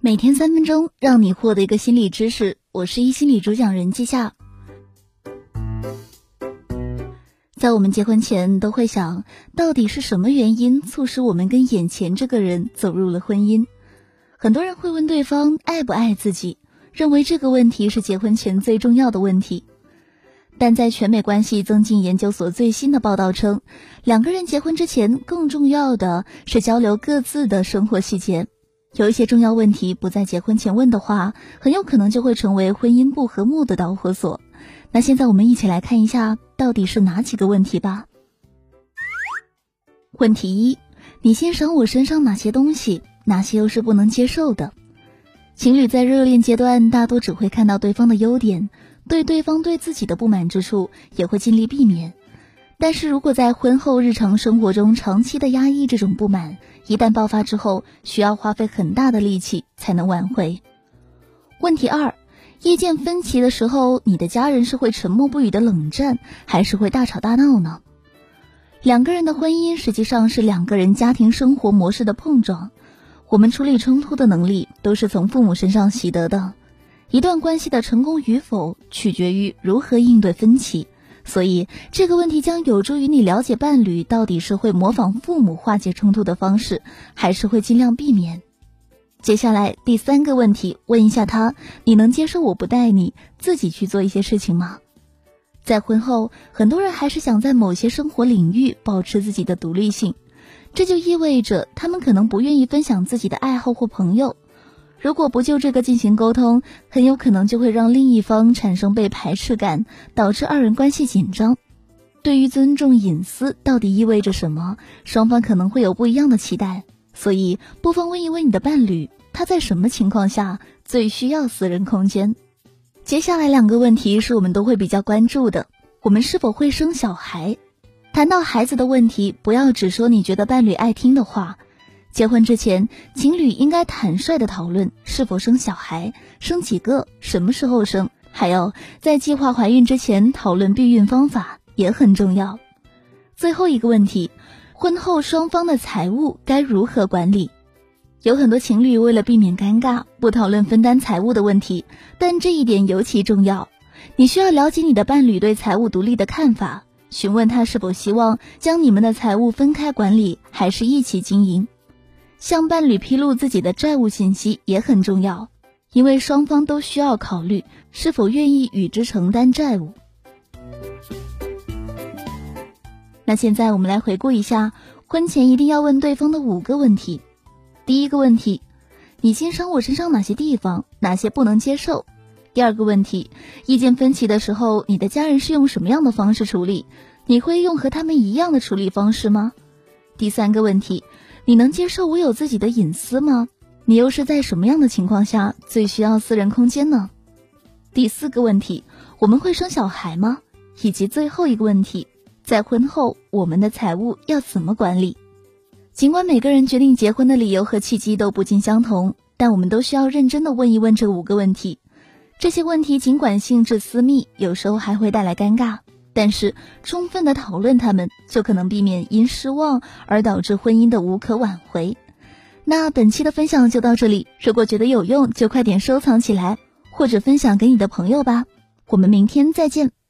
每天三分钟，让你获得一个心理知识。我是一心理主讲人季夏。在我们结婚前，都会想到底是什么原因促使我们跟眼前这个人走入了婚姻？很多人会问对方爱不爱自己，认为这个问题是结婚前最重要的问题。但在全美关系增进研究所最新的报道称，两个人结婚之前，更重要的是交流各自的生活细节。有一些重要问题不在结婚前问的话，很有可能就会成为婚姻不和睦的导火索。那现在我们一起来看一下，到底是哪几个问题吧。问题一：你欣赏我身上哪些东西？哪些又是不能接受的？情侣在热恋阶段，大多只会看到对方的优点，对对方对自己的不满之处也会尽力避免。但是如果在婚后日常生活中长期的压抑这种不满，一旦爆发之后，需要花费很大的力气才能挽回。问题二，意见分歧的时候，你的家人是会沉默不语的冷战，还是会大吵大闹呢？两个人的婚姻实际上是两个人家庭生活模式的碰撞，我们处理冲突的能力都是从父母身上习得的。一段关系的成功与否，取决于如何应对分歧。所以这个问题将有助于你了解伴侣到底是会模仿父母化解冲突的方式，还是会尽量避免。接下来第三个问题，问一下他：你能接受我不带你自己去做一些事情吗？在婚后，很多人还是想在某些生活领域保持自己的独立性，这就意味着他们可能不愿意分享自己的爱好或朋友。如果不就这个进行沟通，很有可能就会让另一方产生被排斥感，导致二人关系紧张。对于尊重隐私到底意味着什么，双方可能会有不一样的期待。所以，不妨问一问你的伴侣，他在什么情况下最需要私人空间？接下来两个问题是我们都会比较关注的：我们是否会生小孩？谈到孩子的问题，不要只说你觉得伴侣爱听的话。结婚之前，情侣应该坦率的讨论是否生小孩，生几个，什么时候生，还有在计划怀孕之前讨论避孕方法也很重要。最后一个问题，婚后双方的财务该如何管理？有很多情侣为了避免尴尬，不讨论分担财务的问题，但这一点尤其重要。你需要了解你的伴侣对财务独立的看法，询问他是否希望将你们的财务分开管理，还是一起经营。向伴侣披露自己的债务信息也很重要，因为双方都需要考虑是否愿意与之承担债务。那现在我们来回顾一下婚前一定要问对方的五个问题。第一个问题，你欣赏我身上哪些地方，哪些不能接受？第二个问题，意见分歧的时候，你的家人是用什么样的方式处理？你会用和他们一样的处理方式吗？第三个问题。你能接受我有自己的隐私吗？你又是在什么样的情况下最需要私人空间呢？第四个问题，我们会生小孩吗？以及最后一个问题，在婚后我们的财务要怎么管理？尽管每个人决定结婚的理由和契机都不尽相同，但我们都需要认真的问一问这五个问题。这些问题尽管性质私密，有时候还会带来尴尬。但是，充分的讨论他们，就可能避免因失望而导致婚姻的无可挽回。那本期的分享就到这里，如果觉得有用，就快点收藏起来，或者分享给你的朋友吧。我们明天再见。